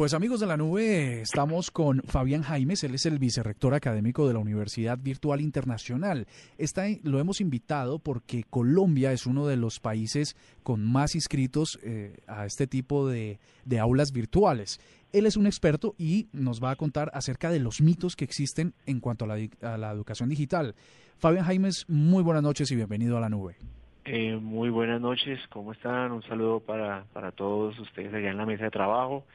Pues amigos de la nube, estamos con Fabián Jaimes, él es el vicerrector académico de la Universidad Virtual Internacional. Está, lo hemos invitado porque Colombia es uno de los países con más inscritos eh, a este tipo de, aulas virtuales. Él es un experto y nos va a contar acerca de los mitos que existen en cuanto a la, educación digital. Fabián Jaimes, muy buenas noches y bienvenido a la nube. Eh, muy buenas noches, ¿cómo están? Un saludo para, para todos ustedes allá en la mesa de trabajo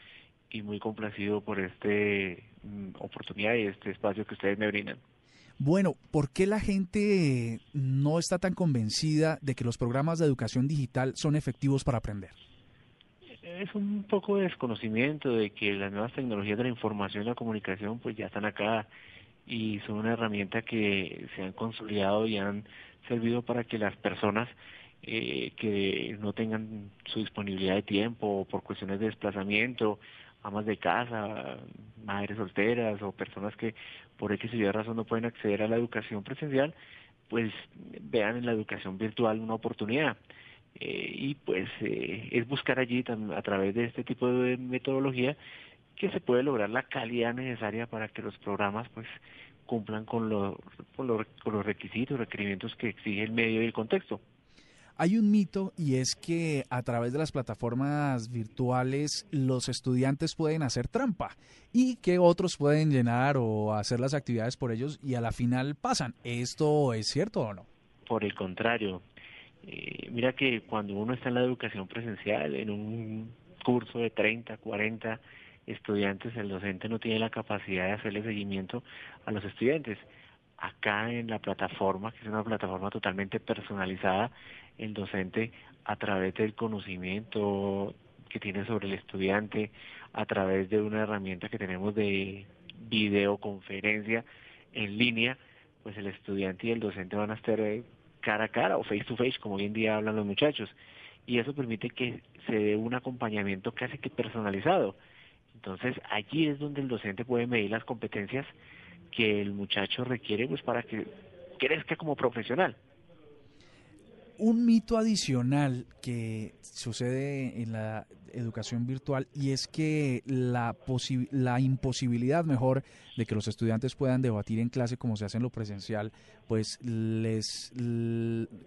y muy complacido por esta mm, oportunidad y este espacio que ustedes me brindan. Bueno, ¿por qué la gente no está tan convencida de que los programas de educación digital son efectivos para aprender? Es un poco de desconocimiento de que las nuevas tecnologías de la información y la comunicación pues ya están acá y son una herramienta que se han consolidado y han servido para que las personas eh, que no tengan su disponibilidad de tiempo por cuestiones de desplazamiento amas de casa, madres solteras o personas que por X y Y razón no pueden acceder a la educación presencial, pues vean en la educación virtual una oportunidad. Eh, y pues eh, es buscar allí a través de este tipo de metodología que se puede lograr la calidad necesaria para que los programas pues cumplan con, con los requisitos, requerimientos que exige el medio y el contexto. Hay un mito y es que a través de las plataformas virtuales los estudiantes pueden hacer trampa y que otros pueden llenar o hacer las actividades por ellos y a la final pasan. ¿Esto es cierto o no? Por el contrario, eh, mira que cuando uno está en la educación presencial, en un curso de 30, 40 estudiantes, el docente no tiene la capacidad de hacerle seguimiento a los estudiantes. Acá en la plataforma, que es una plataforma totalmente personalizada, el docente a través del conocimiento que tiene sobre el estudiante, a través de una herramienta que tenemos de videoconferencia en línea, pues el estudiante y el docente van a estar eh, cara a cara o face to face, como hoy en día hablan los muchachos. Y eso permite que se dé un acompañamiento casi que personalizado. Entonces allí es donde el docente puede medir las competencias que el muchacho requiere pues para que crezca como profesional un mito adicional que sucede en la educación virtual y es que la, la imposibilidad mejor de que los estudiantes puedan debatir en clase como se hace en lo presencial, pues les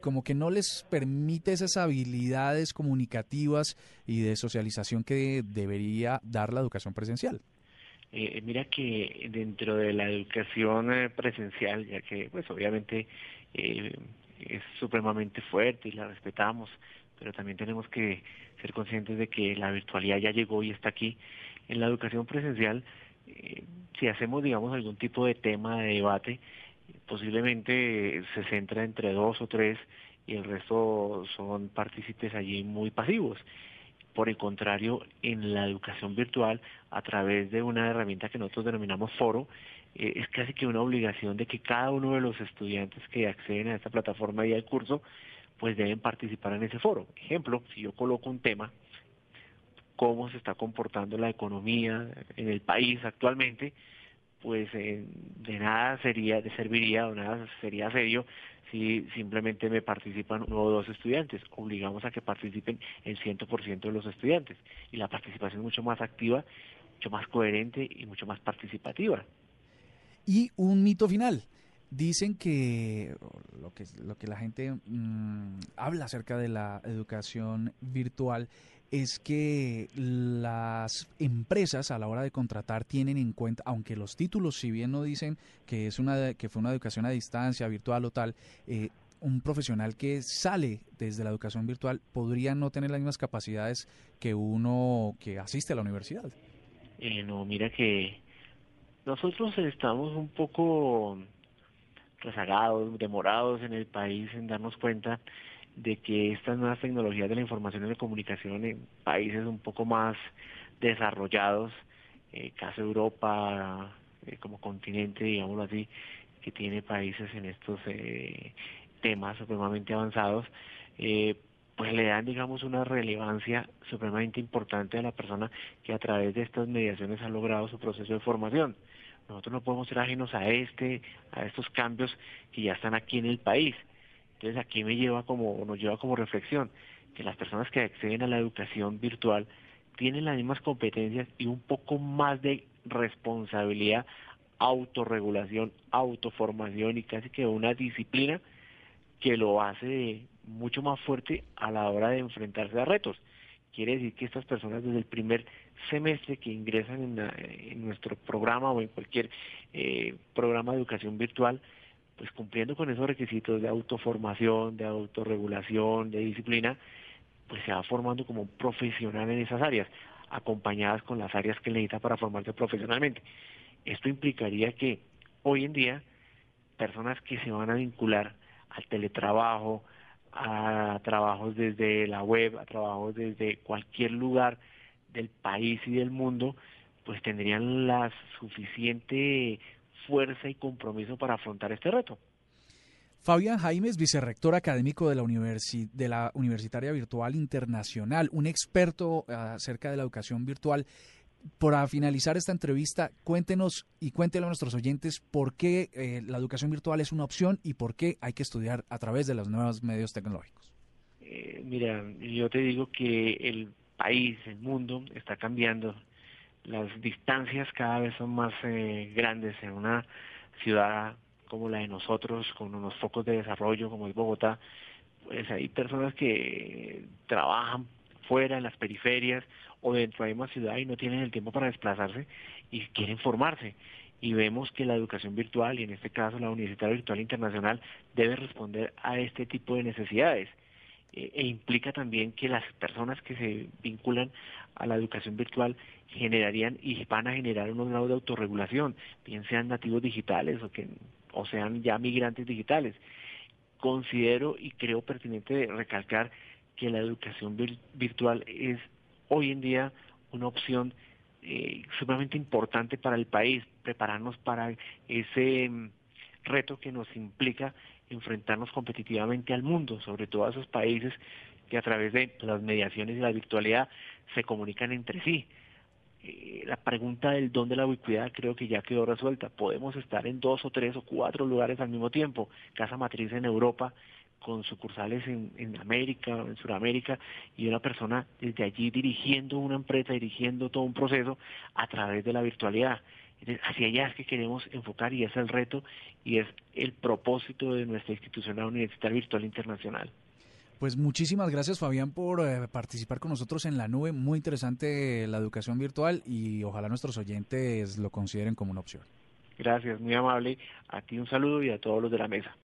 como que no les permite esas habilidades comunicativas y de socialización que debería dar la educación presencial. Eh, mira que dentro de la educación eh, presencial, ya que pues obviamente eh, es supremamente fuerte y la respetamos, pero también tenemos que ser conscientes de que la virtualidad ya llegó y está aquí. En la educación presencial, eh, si hacemos, digamos, algún tipo de tema de debate, posiblemente se centra entre dos o tres y el resto son partícipes allí muy pasivos. Por el contrario, en la educación virtual, a través de una herramienta que nosotros denominamos foro, eh, es casi que una obligación de que cada uno de los estudiantes que acceden a esta plataforma y al curso, pues deben participar en ese foro. Ejemplo, si yo coloco un tema, cómo se está comportando la economía en el país actualmente, pues eh, de nada sería, de serviría o nada sería serio si simplemente me participan uno o dos estudiantes. Obligamos a que participen el 100% de los estudiantes. Y la participación es mucho más activa, mucho más coherente y mucho más participativa. Y un mito final. Dicen que lo que, lo que la gente mm, habla acerca de la educación virtual es que las empresas a la hora de contratar tienen en cuenta, aunque los títulos, si bien no dicen que es una que fue una educación a distancia, virtual o tal, eh, un profesional que sale desde la educación virtual podría no tener las mismas capacidades que uno que asiste a la universidad. Eh, no, mira que nosotros estamos un poco rezagados, demorados en el país en darnos cuenta de que estas nuevas tecnologías de la información y la comunicación en países un poco más desarrollados, eh, caso Europa eh, como continente, digámoslo así, que tiene países en estos eh, temas supremamente avanzados, eh, pues le dan, digamos, una relevancia supremamente importante a la persona que a través de estas mediaciones ha logrado su proceso de formación. Nosotros no podemos ser ajenos a este, a estos cambios que ya están aquí en el país. Entonces aquí me lleva como, nos lleva como reflexión que las personas que acceden a la educación virtual tienen las mismas competencias y un poco más de responsabilidad, autorregulación, autoformación y casi que una disciplina que lo hace mucho más fuerte a la hora de enfrentarse a retos. Quiere decir que estas personas desde el primer semestre que ingresan en, nuestro programa o en cualquier eh, programa de educación virtual, pues cumpliendo con esos requisitos de autoformación, de autorregulación, de disciplina, pues se va formando como un profesional en esas áreas, acompañadas con las áreas que necesita para formarse profesionalmente. Esto implicaría que hoy en día personas que se van a vincular al teletrabajo, a trabajos desde la web, a trabajos desde cualquier lugar del país y del mundo, pues tendrían la suficiente fuerza y compromiso para afrontar este reto. Fabián Jaimes, vicerrector académico de la, de la Universitaria Virtual Internacional, un experto acerca de la educación virtual. Para finalizar esta entrevista, cuéntenos y cuéntenle a nuestros oyentes por qué eh, la educación virtual es una opción y por qué hay que estudiar a través de los nuevos medios tecnológicos. Eh, mira, yo te digo que el país, el mundo está cambiando. Las distancias cada vez son más eh, grandes en una ciudad como la de nosotros, con unos focos de desarrollo como es Bogotá, pues hay personas que trabajan fuera, en las periferias o dentro de una ciudad y no tienen el tiempo para desplazarse y quieren formarse. Y vemos que la educación virtual, y en este caso la Universidad Virtual Internacional, debe responder a este tipo de necesidades. E, e implica también que las personas que se vinculan a la educación virtual generarían y van a generar unos grados de autorregulación, bien sean nativos digitales o que o sean ya migrantes digitales. Considero y creo pertinente recalcar que la educación virtual es hoy en día una opción eh, sumamente importante para el país, prepararnos para ese mm, reto que nos implica enfrentarnos competitivamente al mundo, sobre todo a esos países que a través de las mediaciones y la virtualidad se comunican entre sí. Eh, la pregunta del dónde la ubicuidad creo que ya quedó resuelta. Podemos estar en dos o tres o cuatro lugares al mismo tiempo. Casa matriz en Europa, con sucursales en, en América, en Sudamérica, y una persona desde allí dirigiendo una empresa, dirigiendo todo un proceso a través de la virtualidad. hacia allá es que queremos enfocar y es el reto y es el propósito de nuestra institución, la Universidad Virtual Internacional. Pues muchísimas gracias Fabián por eh, participar con nosotros en la nube. Muy interesante la educación virtual y ojalá nuestros oyentes lo consideren como una opción. Gracias, muy amable. A ti un saludo y a todos los de la mesa.